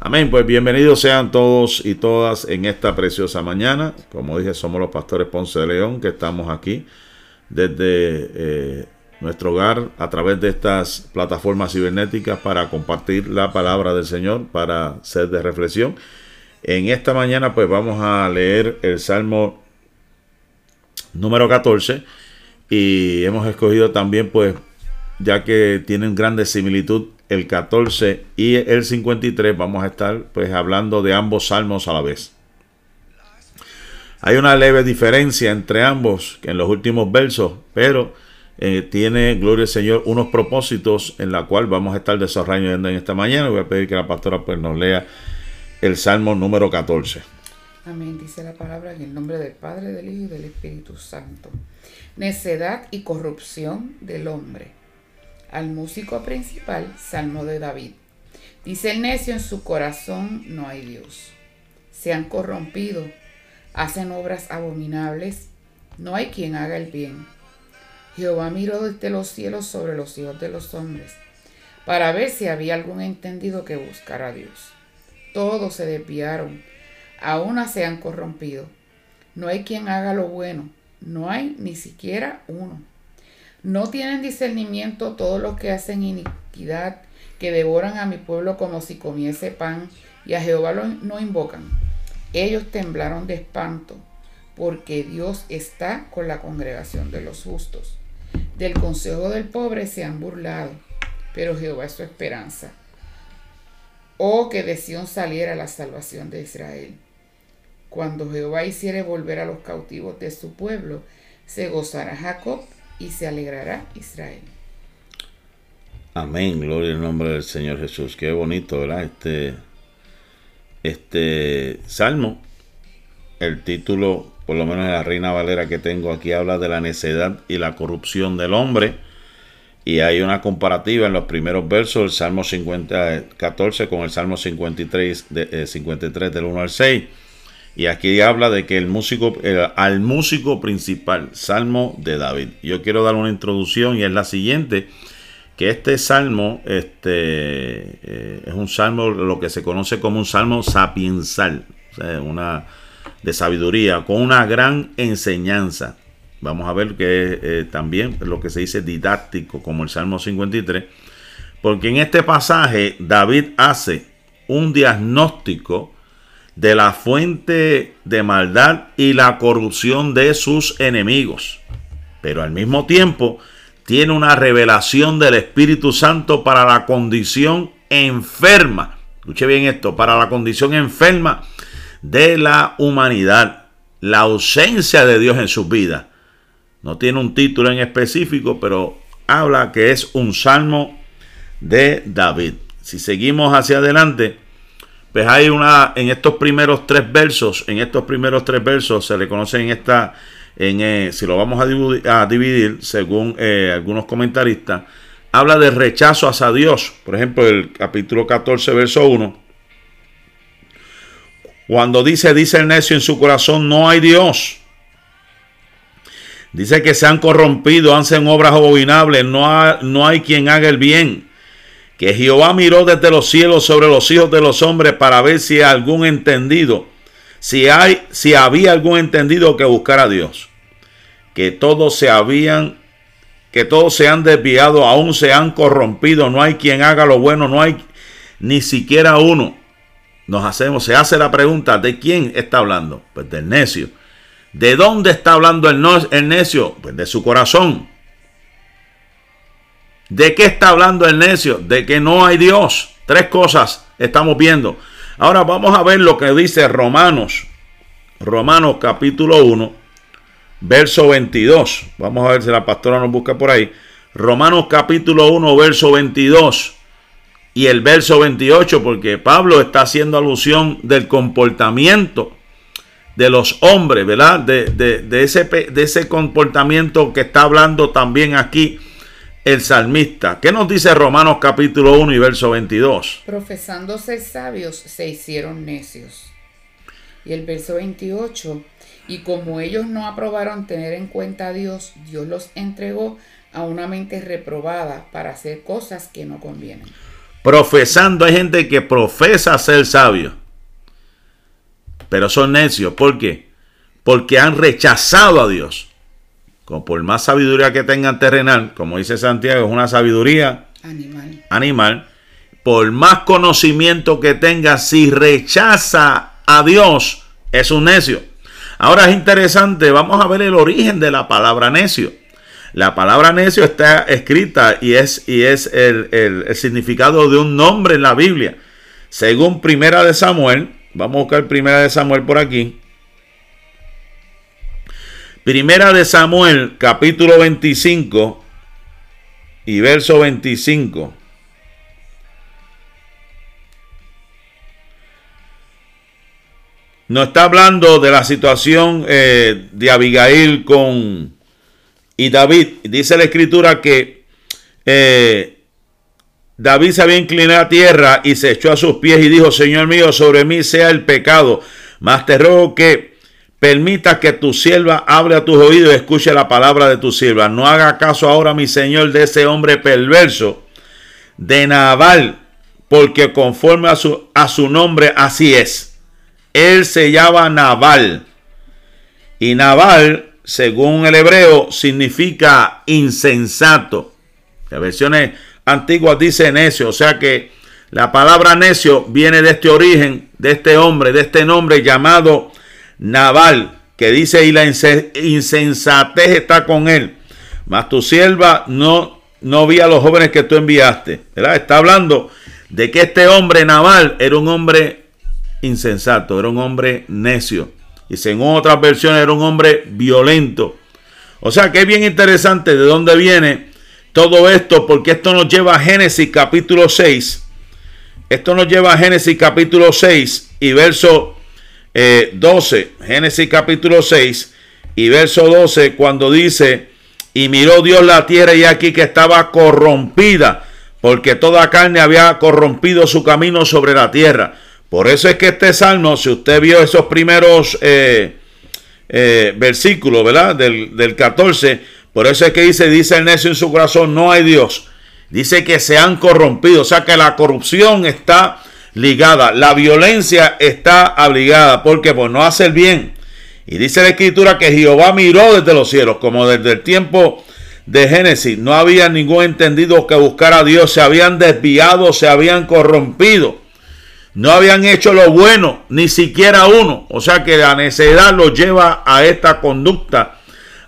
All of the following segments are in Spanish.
Amén, pues bienvenidos sean todos y todas en esta preciosa mañana. Como dije, somos los pastores Ponce de León que estamos aquí desde eh, nuestro hogar a través de estas plataformas cibernéticas para compartir la palabra del Señor, para ser de reflexión. En esta mañana pues vamos a leer el Salmo número 14 y hemos escogido también pues ya que tienen grande similitud el 14 y el 53 vamos a estar pues hablando de ambos salmos a la vez. Hay una leve diferencia entre ambos en los últimos versos, pero eh, tiene, gloria al Señor, unos propósitos en la cual vamos a estar desarrollando en esta mañana. Voy a pedir que la pastora pues nos lea el Salmo número 14. Amén, dice la palabra en el nombre del Padre, del Hijo y del Espíritu Santo. Necedad y corrupción del hombre al músico principal, Salmo de David. Dice el necio en su corazón no hay Dios. Se han corrompido, hacen obras abominables, no hay quien haga el bien. Jehová miró desde los cielos sobre los hijos de los hombres, para ver si había algún entendido que buscara a Dios. Todos se desviaron, a una se han corrompido. No hay quien haga lo bueno, no hay ni siquiera uno. No tienen discernimiento todos los que hacen iniquidad, que devoran a mi pueblo como si comiese pan, y a Jehová no invocan. Ellos temblaron de espanto, porque Dios está con la congregación de los justos. Del consejo del pobre se han burlado, pero Jehová es su esperanza. Oh, que de Sión saliera la salvación de Israel. Cuando Jehová hiciere volver a los cautivos de su pueblo, se gozará Jacob y se alegrará Israel. Amén, gloria al nombre del Señor Jesús. Qué bonito, ¿verdad? Este, este salmo, el título, por lo menos de la Reina Valera que tengo aquí, habla de la necedad y la corrupción del hombre. Y hay una comparativa en los primeros versos del Salmo 50, 14 con el Salmo 53, de, 53 eh, del 1 al 6 y aquí habla de que el músico, al músico principal, Salmo de David. Yo quiero dar una introducción y es la siguiente, que este salmo este, eh, es un salmo, lo que se conoce como un salmo sapiensal, una de sabiduría, con una gran enseñanza. Vamos a ver que eh, también lo que se dice didáctico, como el Salmo 53, porque en este pasaje David hace un diagnóstico de la fuente de maldad y la corrupción de sus enemigos. Pero al mismo tiempo tiene una revelación del Espíritu Santo para la condición enferma. Escuche bien esto, para la condición enferma de la humanidad. La ausencia de Dios en sus vidas. No tiene un título en específico, pero habla que es un salmo de David. Si seguimos hacia adelante, pues hay una, en estos primeros tres versos, en estos primeros tres versos se le conoce en esta, en, eh, si lo vamos a dividir, según eh, algunos comentaristas, habla de rechazo hacia Dios. Por ejemplo, el capítulo 14, verso 1. Cuando dice, dice el necio en su corazón, no hay Dios. Dice que se han corrompido, hacen obras abominables, no, no hay quien haga el bien que Jehová miró desde los cielos sobre los hijos de los hombres para ver si hay algún entendido, si hay, si había algún entendido que buscara a Dios. Que todos se habían, que todos se han desviado, aún se han corrompido, no hay quien haga lo bueno, no hay ni siquiera uno. Nos hacemos, se hace la pregunta, ¿de quién está hablando? Pues del necio. ¿De dónde está hablando el, el necio? Pues de su corazón. ¿De qué está hablando el necio? De que no hay Dios. Tres cosas estamos viendo. Ahora vamos a ver lo que dice Romanos. Romanos capítulo 1, verso 22. Vamos a ver si la pastora nos busca por ahí. Romanos capítulo 1, verso 22 y el verso 28, porque Pablo está haciendo alusión del comportamiento de los hombres, ¿verdad? De, ese, de ese comportamiento que está hablando también aquí el salmista. ¿Qué nos dice Romanos capítulo 1 y verso 22? Profesándose sabios se hicieron necios. Y el verso 28, y como ellos no aprobaron tener en cuenta a Dios, Dios los entregó a una mente reprobada para hacer cosas que no convienen. Profesando, hay gente que profesa ser sabio. Pero son necios. ¿Por qué? Porque han rechazado a Dios. Como por más sabiduría que tengan terrenal, como dice Santiago, es una sabiduría animal. animal. Por más conocimiento que tenga, si rechaza a Dios, es un necio. Ahora es interesante, vamos a ver el origen de la palabra necio. La palabra necio está escrita y es, y es el, el, significado de un nombre en la Biblia. Según Primera de Samuel, vamos a buscar Primera de Samuel por aquí. Primera de Samuel, capítulo 25 y verso 25. Nos está hablando de la situación eh, de Abigail con y David. Dice la escritura que eh, David se había inclinado a tierra y se echó a sus pies y dijo, Señor mío, sobre mí sea el pecado, mas te ruego que permita que tu sierva hable a tus oídos y escuche la palabra de tu sierva. No haga caso ahora, mi Señor, de ese hombre perverso de Naval, porque conforme a su, a su nombre así es. Él se llama Naval. Y Naval, según el hebreo, significa insensato. Las versiones antiguas dice necio, o sea que la palabra necio viene de este origen, de este hombre, de este nombre llamado Naval, que dice y la insensatez está con él. Mas tu sierva no, no vi a los jóvenes que tú enviaste. Está hablando de que este hombre Naval era un hombre insensato, era un hombre necio. Y según otras versiones era un hombre violento. O sea que es bien interesante de dónde viene todo esto, porque esto nos lleva a Génesis capítulo 6. Esto nos lleva a Génesis capítulo 6 y verso 12. Eh, Génesis capítulo 6 y verso 12 cuando dice, y miró Dios la tierra y aquí que estaba corrompida, porque toda carne había corrompido su camino sobre la tierra por eso es que este salmo, si usted vio esos primeros eh, eh, versículos, ¿verdad? Del, del 14, por eso es que dice, dice el necio en su corazón, no hay Dios. Dice que se han corrompido, o sea que la corrupción está ligada, la violencia está obligada, porque pues no hace el bien. Y dice la escritura que Jehová miró desde los cielos, como desde el tiempo de Génesis, no había ningún entendido que buscar a Dios, se habían desviado, se habían corrompido. No habían hecho lo bueno, ni siquiera uno. O sea que la necedad los lleva a esta conducta,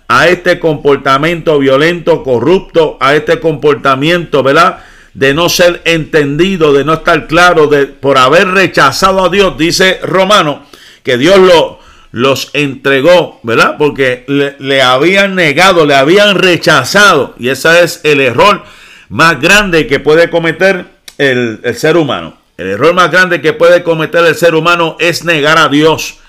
a este comportamiento violento, corrupto, a este comportamiento, ¿verdad? De no ser entendido, de no estar claro, de por haber rechazado a Dios, dice Romano, que Dios lo, los entregó, ¿verdad? Porque le, habían negado, le habían rechazado. Y ese es el error más grande que puede cometer el ser humano. El error más grande que puede cometer el ser humano es negar a Dios,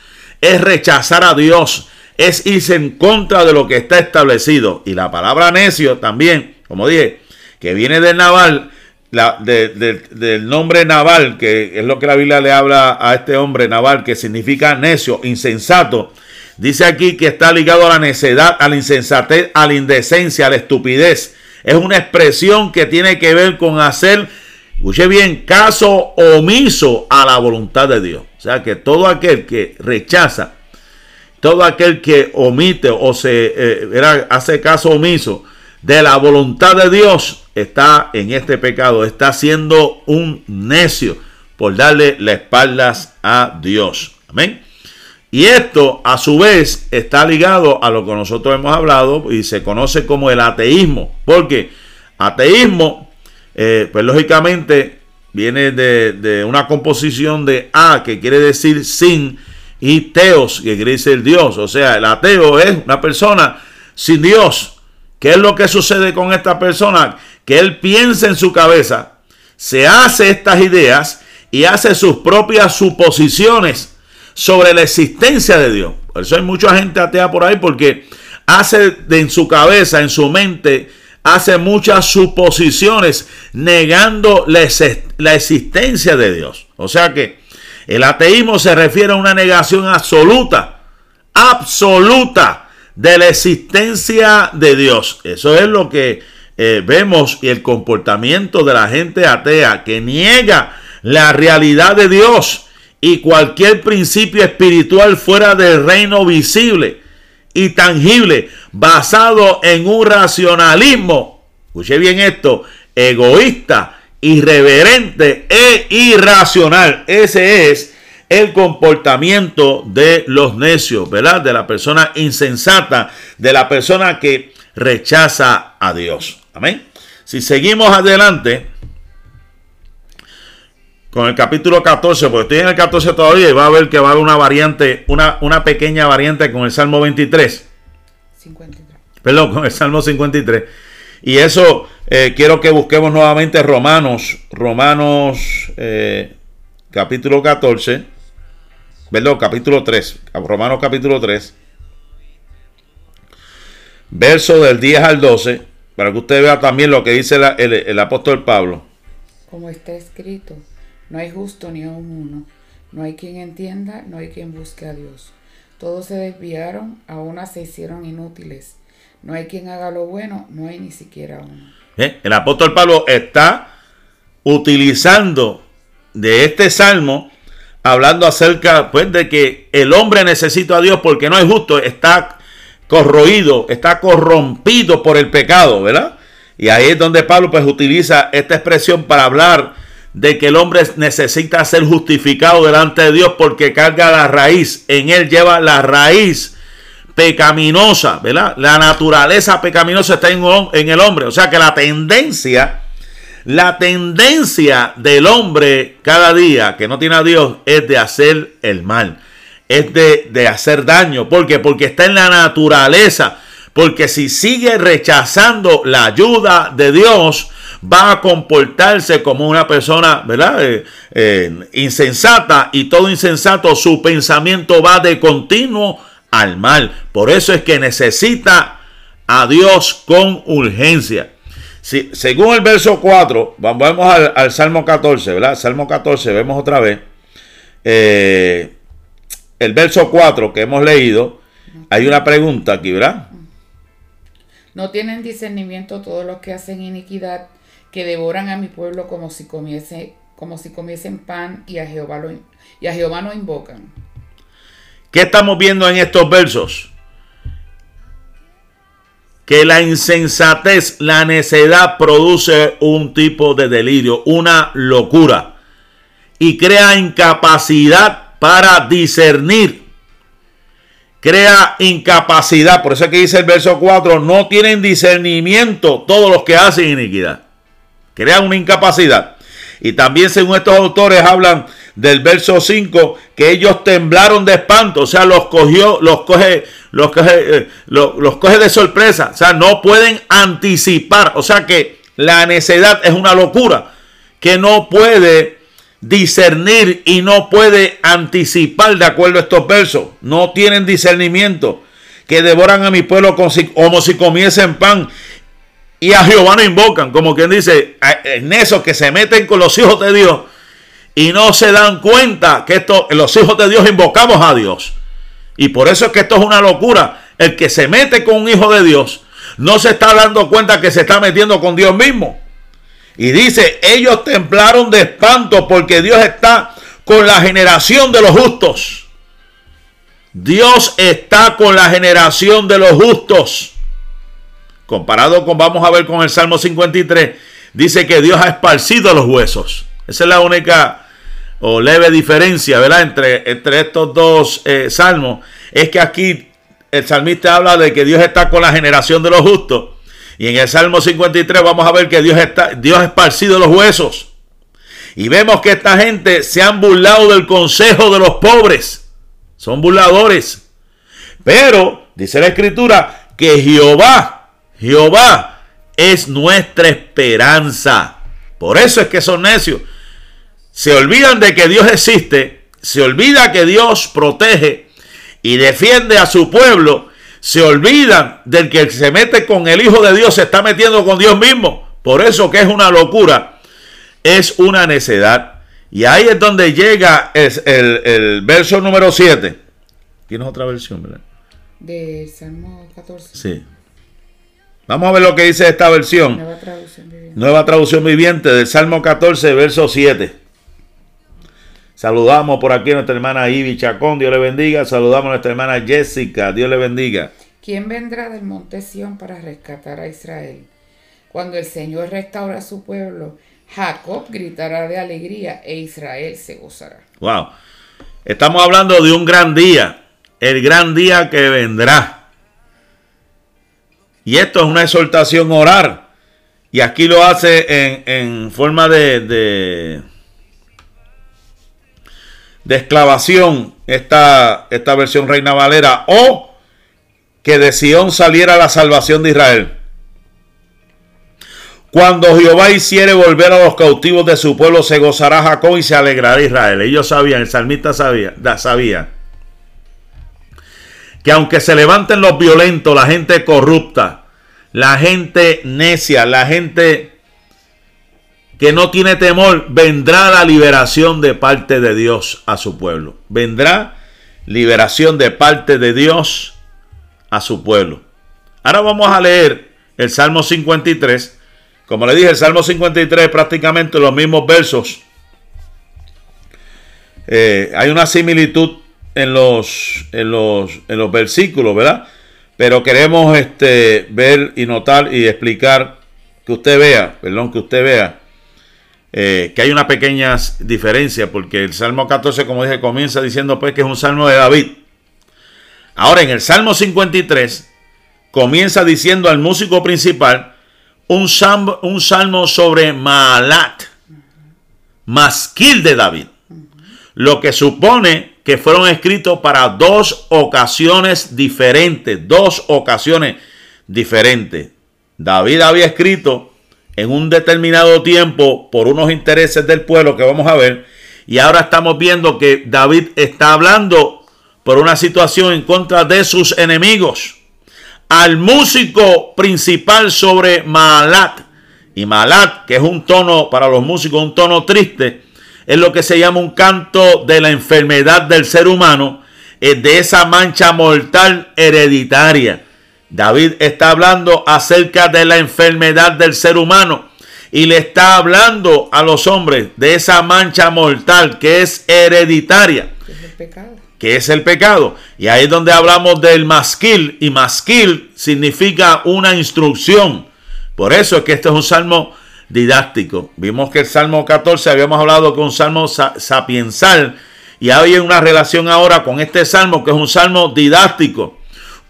es rechazar a Dios, es irse en contra de lo que está establecido. Y la palabra necio también, como dije, que viene del naval, del nombre naval, que es lo que la Biblia le habla a este hombre naval, que significa necio, insensato. Dice aquí que está ligado a la necedad, a la insensatez, a la indecencia, a la estupidez. Es una expresión que tiene que ver con hacer escuche bien, caso omiso a la voluntad de Dios. O sea que todo aquel que rechaza, todo aquel que omite o se eh, hace caso omiso de la voluntad de Dios, está en este pecado, está siendo un necio por darle las espaldas a Dios. Amén. Y esto a su vez está ligado a lo que nosotros hemos hablado y se conoce como el ateísmo. Porque ateísmo eh, pues lógicamente viene de, una composición de A, que quiere decir sin, y teos, que quiere decir Dios. O sea, el ateo es una persona sin Dios. ¿Qué es lo que sucede con esta persona? Que él piensa en su cabeza, se hace estas ideas y hace sus propias suposiciones sobre la existencia de Dios. Por eso hay mucha gente atea por ahí porque hace en su cabeza, en su mente, hace muchas suposiciones negando la, existencia de Dios. O sea que el ateísmo se refiere a una negación absoluta, absoluta de la existencia de Dios. Eso es lo que eh, vemos el comportamiento de la gente atea que niega la realidad de Dios y cualquier principio espiritual fuera del reino visible y tangible basado en un racionalismo, escuche bien esto, egoísta, irreverente e irracional. Ese es el comportamiento de los necios, ¿verdad? De la persona insensata, de la persona que rechaza a Dios. Amén. Si seguimos adelante con el capítulo 14, porque estoy en el 14 todavía y va a ver que va a haber una variante, una, una pequeña variante con el Salmo 23. 53. Perdón, con el Salmo 53. Y eso eh, quiero que busquemos nuevamente Romanos, Romanos eh, capítulo 14, perdón, capítulo 3, Romanos capítulo 3, verso del 10 al 12, para que usted vea también lo que dice el, apóstol Pablo. Como está escrito, no hay justo ni aun uno, no hay quien entienda, no hay quien busque a Dios. Todos se desviaron, a una se hicieron inútiles. No hay quien haga lo bueno, no hay ni siquiera uno. ¿Eh? El apóstol Pablo está utilizando de este salmo, hablando acerca pues, de que el hombre necesita a Dios porque no es justo, está corroído, está corrompido por el pecado, ¿verdad? Y ahí es donde Pablo pues utiliza esta expresión para hablar de que el hombre necesita ser justificado delante de Dios porque carga la raíz, en él lleva la raíz pecaminosa, ¿verdad? La naturaleza pecaminosa está en, el hombre, o sea que la tendencia, la tendencia del hombre cada día que no tiene a Dios es de hacer el mal es de, hacer daño. ¿Por qué? Porque está en la naturaleza. Porque si sigue rechazando la ayuda de Dios, va a comportarse como una persona, ¿verdad? Eh, eh, insensata y todo insensato, su pensamiento va de continuo al mal. Por eso es que necesita a Dios con urgencia. Si, según el verso 4, vamos al, al, Salmo 14, ¿verdad? Salmo 14, vemos otra vez. Eh, el verso 4 que hemos leído, hay una pregunta aquí, ¿verdad? No tienen discernimiento todos los que hacen iniquidad, que devoran a mi pueblo como si comiese, como si comiesen pan y a Jehová lo, y a Jehová no invocan. ¿Qué estamos viendo en estos versos? Que la insensatez, la necedad produce un tipo de delirio, una locura y crea incapacidad para discernir. Crea incapacidad. Por eso es que dice el verso 4, no tienen discernimiento todos los que hacen iniquidad. Crea una incapacidad. Y también según estos autores hablan del verso 5 que ellos temblaron de espanto, o sea, los cogió, los coge, los coge, eh, los coge de sorpresa, o sea, no pueden anticipar, o sea que la necedad es una locura que no puede discernir y no puede anticipar de acuerdo a estos versos. No tienen discernimiento. Que devoran a mi pueblo como si comiesen pan. Y a Jehová no invocan. Como quien dice, en esos que se meten con los hijos de Dios. Y no se dan cuenta que esto, los hijos de Dios invocamos a Dios. Y por eso es que esto es una locura. El que se mete con un hijo de Dios no se está dando cuenta que se está metiendo con Dios mismo. Y dice, ellos templaron de espanto porque Dios está con la generación de los justos. Dios está con la generación de los justos. Comparado con, vamos a ver con el Salmo 53, dice que Dios ha esparcido los huesos. Esa es la única o leve diferencia, ¿verdad? Entre, entre estos dos eh, salmos. Es que aquí el salmista habla de que Dios está con la generación de los justos. Y en el Salmo 53 vamos a ver que Dios, está, Dios ha esparcido los huesos. Y vemos que esta gente se han burlado del consejo de los pobres. Son burladores. Pero, dice la escritura, que Jehová, Jehová es nuestra esperanza. Por eso es que son necios. Se olvidan de que Dios existe. Se olvida que Dios protege y defiende a su pueblo se olvidan del que se mete con el Hijo de Dios, se está metiendo con Dios mismo. Por eso que es una locura, es una necedad. Y ahí es donde llega el, verso número 7. ¿Tienes otra versión, verdad? De Salmo 14. Sí. Vamos a ver lo que dice esta versión. Nueva traducción viviente. Nueva traducción viviente del Salmo 14, verso 7. Saludamos por aquí a nuestra hermana Ivy Chacón, Dios le bendiga. Saludamos a nuestra hermana Jessica, Dios le bendiga. ¿Quién vendrá del monte Sión para rescatar a Israel? Cuando el Señor restaura su pueblo, Jacob gritará de alegría e Israel se gozará. Wow. Estamos hablando de un gran día, el gran día que vendrá. Y esto es una exhortación orar. Y aquí lo hace en, en forma de, de, de exclamación esta, esta versión Reina Valera. O que de Sión saliera la salvación de Israel. Cuando Jehová hiciere volver a los cautivos de su pueblo, se gozará Jacob y se alegrará Israel. Ellos sabían, el salmista sabía, sabía que aunque se levanten los violentos, la gente corrupta, la gente necia, la gente que no tiene temor, vendrá la liberación de parte de Dios a su pueblo. Vendrá liberación de parte de Dios a su pueblo. Ahora vamos a leer el Salmo 53 como le dije, el Salmo 53 prácticamente los mismos versos. Eh, hay una similitud en los, en los, en los versículos, ¿verdad? Pero queremos este, ver y notar y explicar que usted vea, perdón, que usted vea eh, que hay una pequeña diferencia, porque el Salmo 14, como dije, comienza diciendo pues que es un salmo de David. Ahora en el Salmo 53 comienza diciendo al músico principal, un salmo, un salmo sobre Maalat, masquil de David, lo que supone que fueron escritos para dos ocasiones diferentes, dos ocasiones diferentes. David había escrito en un determinado tiempo por unos intereses del pueblo que vamos a ver, y ahora estamos viendo que David está hablando por una situación en contra de sus enemigos al músico principal sobre Malat. Y Malat, que es un tono para los músicos, un tono triste, es lo que se llama un canto de la enfermedad del ser humano, de esa mancha mortal hereditaria. David está hablando acerca de la enfermedad del ser humano y le está hablando a los hombres de esa mancha mortal que es hereditaria. Es el pecado que es el pecado. Y ahí es donde hablamos del masquil, y masquil significa una instrucción. Por eso es que este es un salmo didáctico. Vimos que el Salmo 14 habíamos hablado que un salmo sapiensal, y hay una relación ahora con este salmo, que es un salmo didáctico,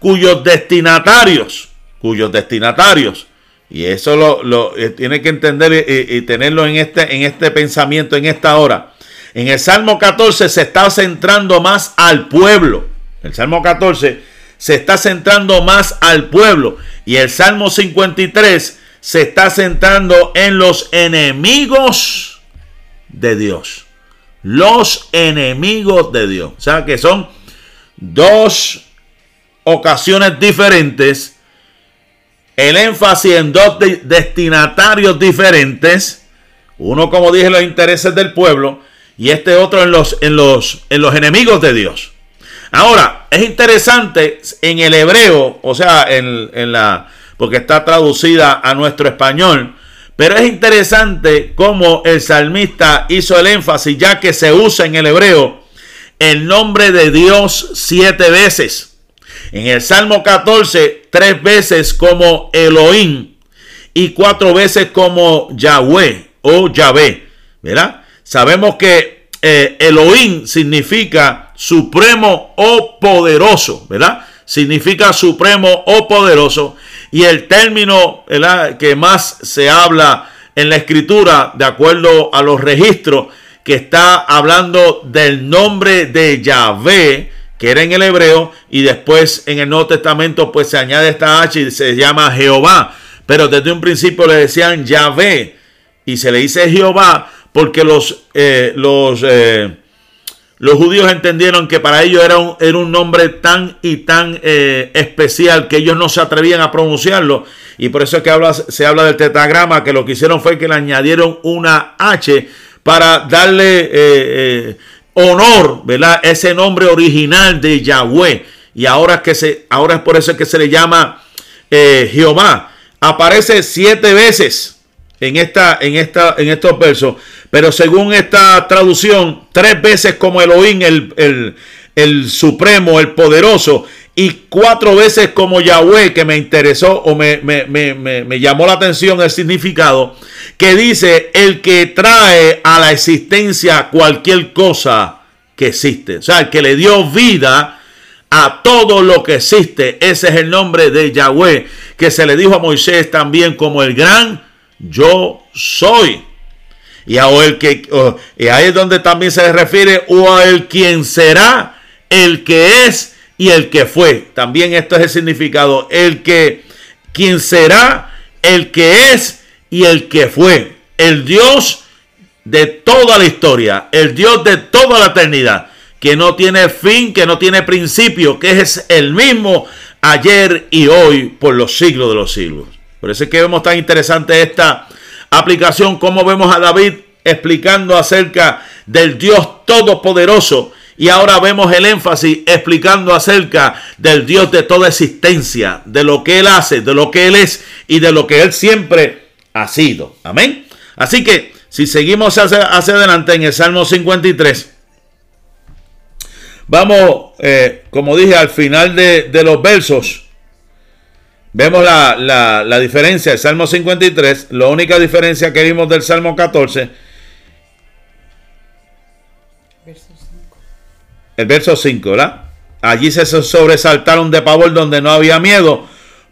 cuyos destinatarios, cuyos destinatarios, y eso lo, eh, tiene que entender y, y, tenerlo en este, en este pensamiento, en esta hora en el Salmo 14 se está centrando más al pueblo. El Salmo 14 se está centrando más al pueblo. Y el Salmo 53 se está centrando en los enemigos de Dios. Los enemigos de Dios. O sea que son dos ocasiones diferentes. El énfasis en dos destinatarios diferentes. Uno, como dije, los intereses del pueblo y este otro en los, en los, en los enemigos de Dios. Ahora, es interesante en el hebreo, o sea, en, en la, porque está traducida a nuestro español, pero es interesante cómo el salmista hizo el énfasis, ya que se usa en el hebreo el nombre de Dios siete veces. En el Salmo 14, tres veces como Elohim y cuatro veces como Yahweh o Yahvé, ¿verdad? Sabemos que eh, Elohim significa supremo o poderoso, ¿verdad? Significa supremo o poderoso. Y el término que más se habla en la escritura, de acuerdo a los registros, que está hablando del nombre de Yahvé, que era en el hebreo, y después en el Nuevo Testamento pues se añade esta H y se llama Jehová. Pero desde un principio le decían Yahvé y se le dice Jehová porque los, eh, los, eh, los judíos entendieron que para ellos era un, era un nombre tan y tan eh, especial que ellos no se atrevían a pronunciarlo. Y por eso es que habla, se habla del tetragrama, que lo que hicieron fue que le añadieron una H para darle honor, ¿verdad? Ese nombre original de Yahweh. Y ahora, que se, ahora es por eso que se le llama Jehová. aparece siete veces en, esta, en, esta, en estos versos, pero según esta traducción, tres veces como Elohim, el, el, el supremo, el poderoso, y cuatro veces como Yahweh, que me interesó o me, me, me, me, llamó la atención el significado, que dice el que trae a la existencia cualquier cosa que existe. O sea, el que le dio vida a todo lo que existe. Ese es el nombre de Yahweh, que se le dijo a Moisés también como el gran yo soy. Y a el que, y ahí es donde también se refiere o a el quien será, el que es y el que fue. También esto es el significado. El que, quien será, el que es y el que fue. El Dios de toda la historia. El Dios de toda la eternidad. Que no tiene fin, que no tiene principio. Que es el mismo ayer y hoy por los siglos de los siglos. Por eso es que vemos tan interesante esta aplicación. Como vemos a David explicando acerca del Dios todopoderoso y ahora vemos el énfasis explicando acerca del Dios de toda existencia, de lo que Él hace, de lo que Él es y de lo que Él siempre ha sido. Amén. Así que si seguimos hacia, adelante en el Salmo 53, vamos, eh, como dije, al final de, los versos. Vemos la, la, diferencia del Salmo 53. La única diferencia que vimos del Salmo 14 el verso 5, ¿verdad? Allí se sobresaltaron de pavor donde no había miedo,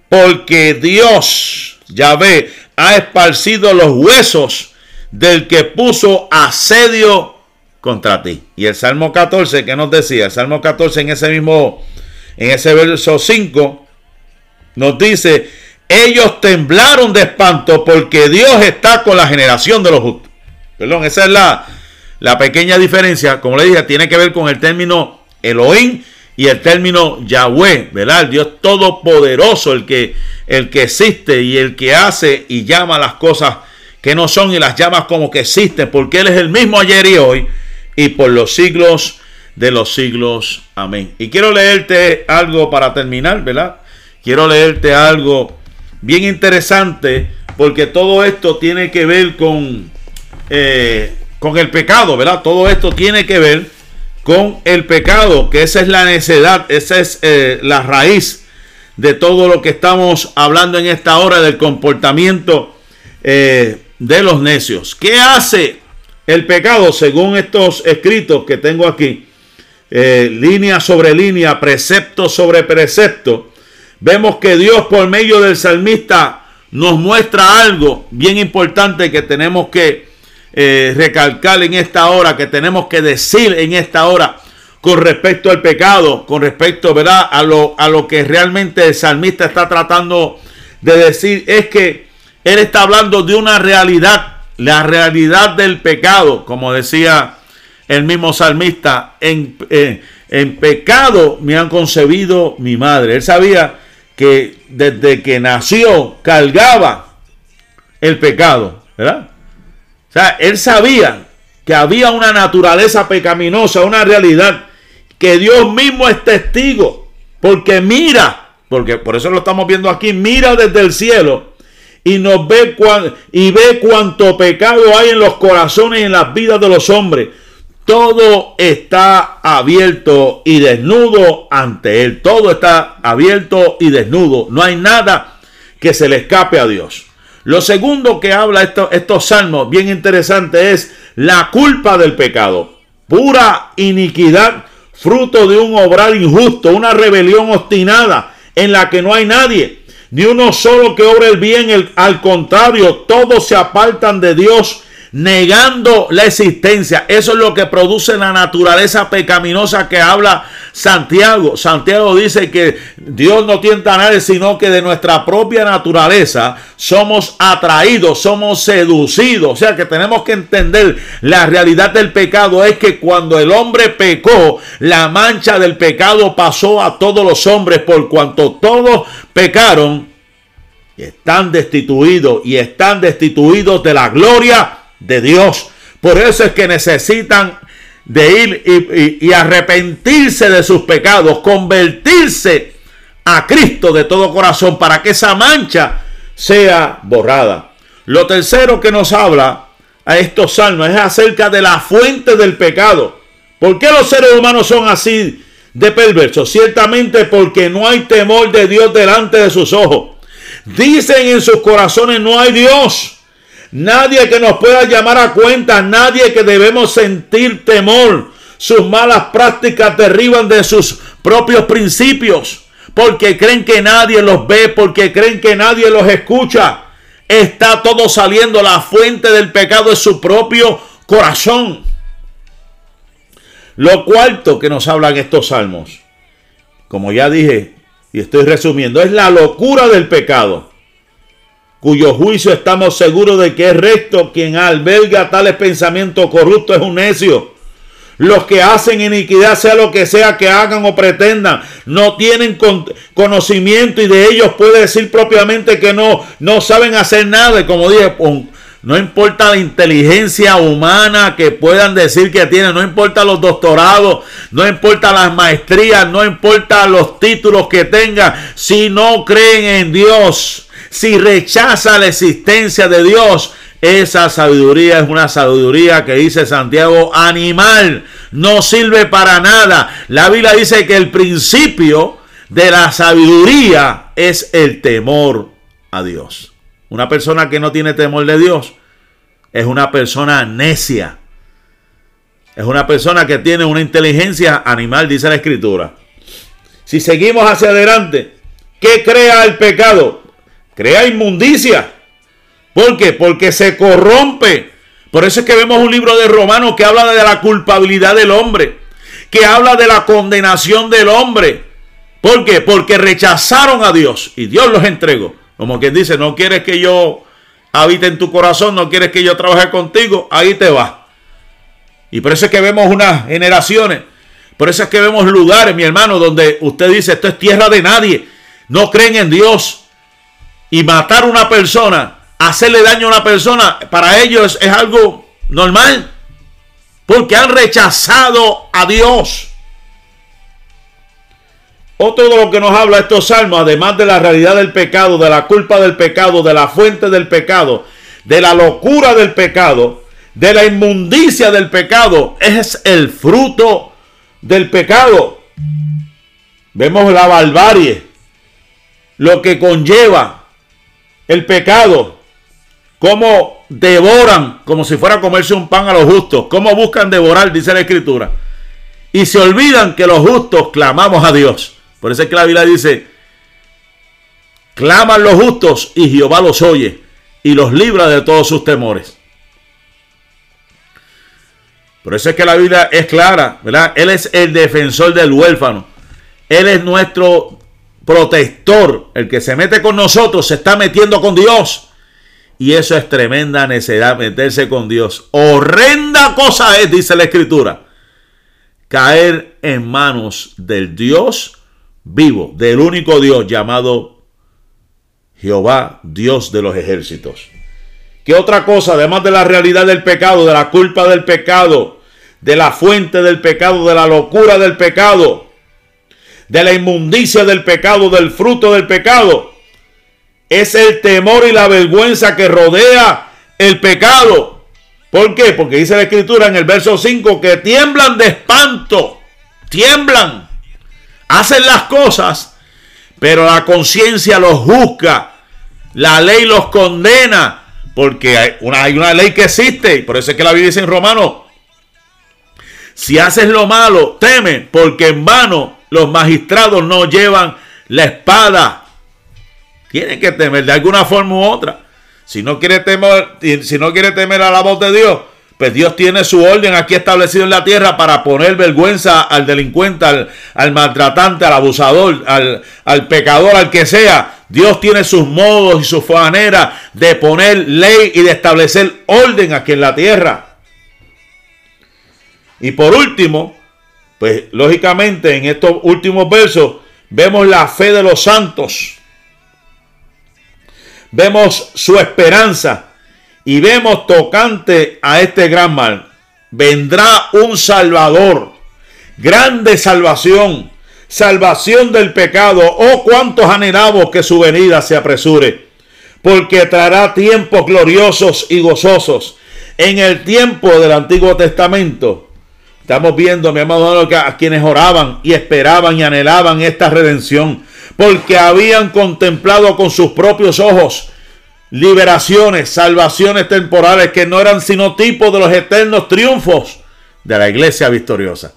porque Dios, ya ve, ha esparcido los huesos del que puso asedio contra ti. Y el Salmo 14, ¿qué nos decía? El Salmo 14 en ese mismo, en ese verso 5, nos dice, ellos temblaron de espanto porque Dios está con la generación de los justos. Perdón, esa es la, la pequeña diferencia, como le dije, tiene que ver con el término Elohim y el término Yahweh, ¿verdad? El Dios todopoderoso, el que, el que existe y el que hace y llama las cosas que no son y las llama como que existen, porque Él es el mismo ayer y hoy y por los siglos de los siglos. Amén. Y quiero leerte algo para terminar, ¿verdad? Quiero leerte algo bien interesante, porque todo esto tiene que ver con eh, con el pecado, ¿verdad? Todo esto tiene que ver con el pecado, que esa es la necedad, esa es eh, la raíz de todo lo que estamos hablando en esta hora del comportamiento eh, de los necios. ¿Qué hace el pecado según estos escritos que tengo aquí? Eh, línea sobre línea, precepto sobre precepto. Vemos que Dios por medio del salmista nos muestra algo bien importante que tenemos que eh, recalcar en esta hora, que tenemos que decir en esta hora con respecto al pecado, con respecto ¿verdad? A, lo, a lo que realmente el salmista está tratando de decir, es que él está hablando de una realidad, la realidad del pecado, como decía el mismo salmista, en, eh, en pecado me han concebido mi madre. Él sabía que desde que nació cargaba el pecado, ¿verdad? O sea, él sabía que había una naturaleza pecaminosa, una realidad que Dios mismo es testigo, porque mira, porque por eso lo estamos viendo aquí, mira desde el cielo y nos ve y ve cuánto pecado hay en los corazones y en las vidas de los hombres. Todo está abierto y desnudo ante él. Todo está abierto y desnudo. No hay nada que se le escape a Dios. Lo segundo que habla estos salmos, bien interesante, es la culpa del pecado. Pura iniquidad, fruto de un obrar injusto, una rebelión obstinada en la que no hay nadie, ni uno solo que obre el bien, al contrario, todos se apartan de Dios negando la existencia. Eso es lo que produce la naturaleza pecaminosa que habla Santiago. Santiago dice que Dios no tienta a nadie, sino que de nuestra propia naturaleza somos atraídos, somos seducidos. O sea que tenemos que entender la realidad del pecado es que cuando el hombre pecó, la mancha del pecado pasó a todos los hombres por cuanto todos pecaron. Están destituidos y están destituidos de la gloria de Dios. Por eso es que necesitan de ir y, arrepentirse de sus pecados, convertirse a Cristo de todo corazón para que esa mancha sea borrada. Lo tercero que nos habla a estos salmos es acerca de la fuente del pecado. ¿Por qué los seres humanos son así de perversos? Ciertamente porque no hay temor de Dios delante de sus ojos. Dicen en sus corazones no hay Dios. Nadie que nos pueda llamar a cuenta, nadie que debemos sentir temor. Sus malas prácticas derriban de sus propios principios, porque creen que nadie los ve, porque creen que nadie los escucha. Está todo saliendo, la fuente del pecado es su propio corazón. Lo cuarto que nos hablan estos salmos, como ya dije y estoy resumiendo, es la locura del pecado cuyo juicio estamos seguros de que es recto, quien alberga tales pensamientos corruptos es un necio. Los que hacen iniquidad, sea lo que sea que hagan o pretendan, no tienen conocimiento y de ellos puede decir propiamente que no, no saben hacer nada. Como dije, no importa la inteligencia humana que puedan decir que tienen, no importa los doctorados, no importa las maestrías, no importa los títulos que tengan, si no creen en Dios si rechaza la existencia de Dios, esa sabiduría es una sabiduría que dice Santiago animal, no sirve para nada. La Biblia dice que el principio de la sabiduría es el temor a Dios. Una persona que no tiene temor de Dios es una persona necia. Es una persona que tiene una inteligencia animal, dice la escritura. Si seguimos hacia adelante, ¿qué crea el pecado? crea inmundicia. ¿Por qué? Porque se corrompe. Por eso es que vemos un libro de Romanos que habla de la culpabilidad del hombre, que habla de la condenación del hombre. ¿Por qué? Porque rechazaron a Dios y Dios los entregó. Como quien dice, no quieres que yo habite en tu corazón, no quieres que yo trabaje contigo, ahí te va. Y por eso es que vemos unas generaciones, por eso es que vemos lugares, mi hermano, donde usted dice, esto es tierra de nadie, no creen en Dios, y matar a una persona, hacerle daño a una persona, para ellos es algo normal. Porque han rechazado a Dios. Otro de lo que nos habla estos salmos, además de la realidad del pecado, de la culpa del pecado, de la fuente del pecado, de la locura del pecado, de la inmundicia del pecado, es el fruto del pecado. Vemos la barbarie, lo que conlleva el pecado, cómo devoran como si fuera a comerse un pan a los justos, cómo buscan devorar, dice la escritura. Y se olvidan que los justos clamamos a Dios. Por eso es que la Biblia dice, claman los justos y Jehová los oye y los libra de todos sus temores. Por eso es que la Biblia es clara, ¿verdad? Él es el defensor del huérfano. Él es nuestro protector, el que se mete con nosotros, se está metiendo con Dios. Y eso es tremenda necesidad, meterse con Dios. Horrenda cosa es, dice la Escritura, caer en manos del Dios vivo, del único Dios llamado Jehová, Dios de los ejércitos. ¿Qué otra cosa, además de la realidad del pecado, de la culpa del pecado, de la fuente del pecado, de la locura del pecado? de la inmundicia del pecado, del fruto del pecado. Es el temor y la vergüenza que rodea el pecado. ¿Por qué? Porque dice la escritura en el verso 5 que tiemblan de espanto, tiemblan, hacen las cosas, pero la conciencia los juzga, la ley los condena, porque hay una, hay una ley que existe, y por eso es que la Biblia dice en Romano, si haces lo malo, teme, porque en vano los magistrados no llevan la espada. Tienen que temer de alguna forma u otra. Si no quiere temer, si no quiere temer a la voz de Dios, pues Dios tiene su orden aquí establecido en la tierra para poner vergüenza al delincuente, al, maltratante, al abusador, al, pecador, al que sea. Dios tiene sus modos y sus maneras de poner ley y de establecer orden aquí en la tierra. Y por último, pues lógicamente en estos últimos versos vemos la fe de los santos. Vemos su esperanza y vemos tocante a este gran mal. Vendrá un Salvador, grande salvación, salvación del pecado. Oh, cuántos anhelamos que su venida se apresure. porque traerá tiempos gloriosos y gozosos. En el tiempo del Antiguo Testamento, estamos viendo, mi amado, a quienes oraban y esperaban y anhelaban esta redención, porque habían contemplado con sus propios ojos liberaciones, salvaciones temporales que no eran sino tipo de los eternos triunfos de la iglesia victoriosa.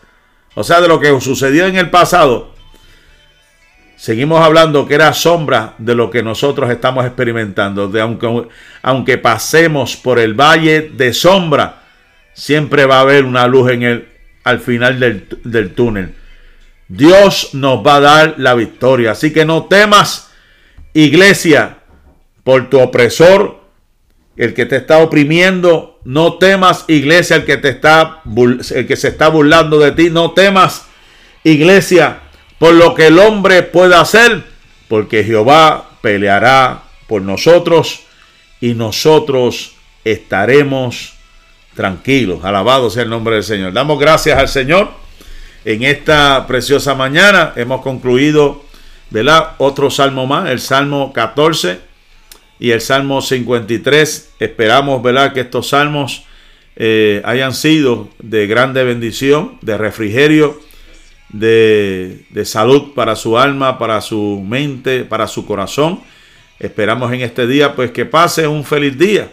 O sea, de lo que sucedió en el pasado, seguimos hablando que era sombra de lo que nosotros estamos experimentando. De aunque, aunque pasemos por el valle de sombra, siempre va a haber una luz en el, al final del, del túnel. Dios nos va a dar la victoria. Así que no temas, iglesia, por tu opresor, el que te está oprimiendo. No temas, iglesia, el que te está el que se está burlando de ti. No temas, iglesia, por lo que el hombre pueda hacer, porque Jehová peleará por nosotros y nosotros estaremos tranquilos. Alabado sea el nombre del Señor. Damos gracias al Señor. En esta preciosa mañana hemos concluido, ¿verdad? Otro salmo más, el Salmo 14 y el Salmo 53. Esperamos, ¿verdad?, que estos salmos eh, hayan sido de grande bendición, de refrigerio, de, salud para su alma, para su mente, para su corazón. Esperamos en este día, pues, que pase un feliz día.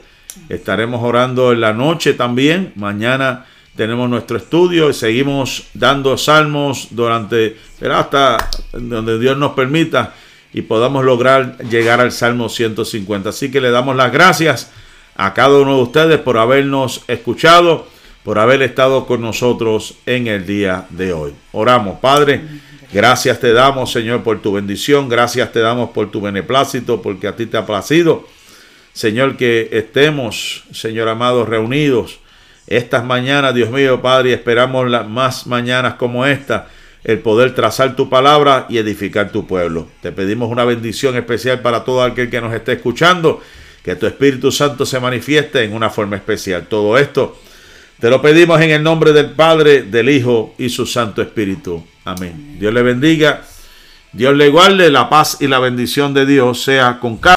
Estaremos orando en la noche también. Mañana tenemos nuestro estudio y seguimos dando salmos durante, hasta donde Dios nos permita y podamos lograr llegar al Salmo 150. Así que le damos las gracias a cada uno de ustedes por habernos escuchado, por haber estado con nosotros en el día de hoy. Oramos, Padre. Gracias te damos, Señor, por tu bendición. Gracias te damos por tu beneplácito, porque a ti te ha placido. Señor, que estemos, Señor amado, reunidos estas mañanas, Dios mío, Padre, esperamos las más mañanas como esta el poder trazar tu palabra y edificar tu pueblo. Te pedimos una bendición especial para todo aquel que nos esté escuchando, que tu Espíritu Santo se manifieste en una forma especial. Todo esto te lo pedimos en el nombre del Padre, del Hijo y su Santo Espíritu. Amén. Dios le bendiga. Dios le guarde. La paz y la bendición de Dios sea con cada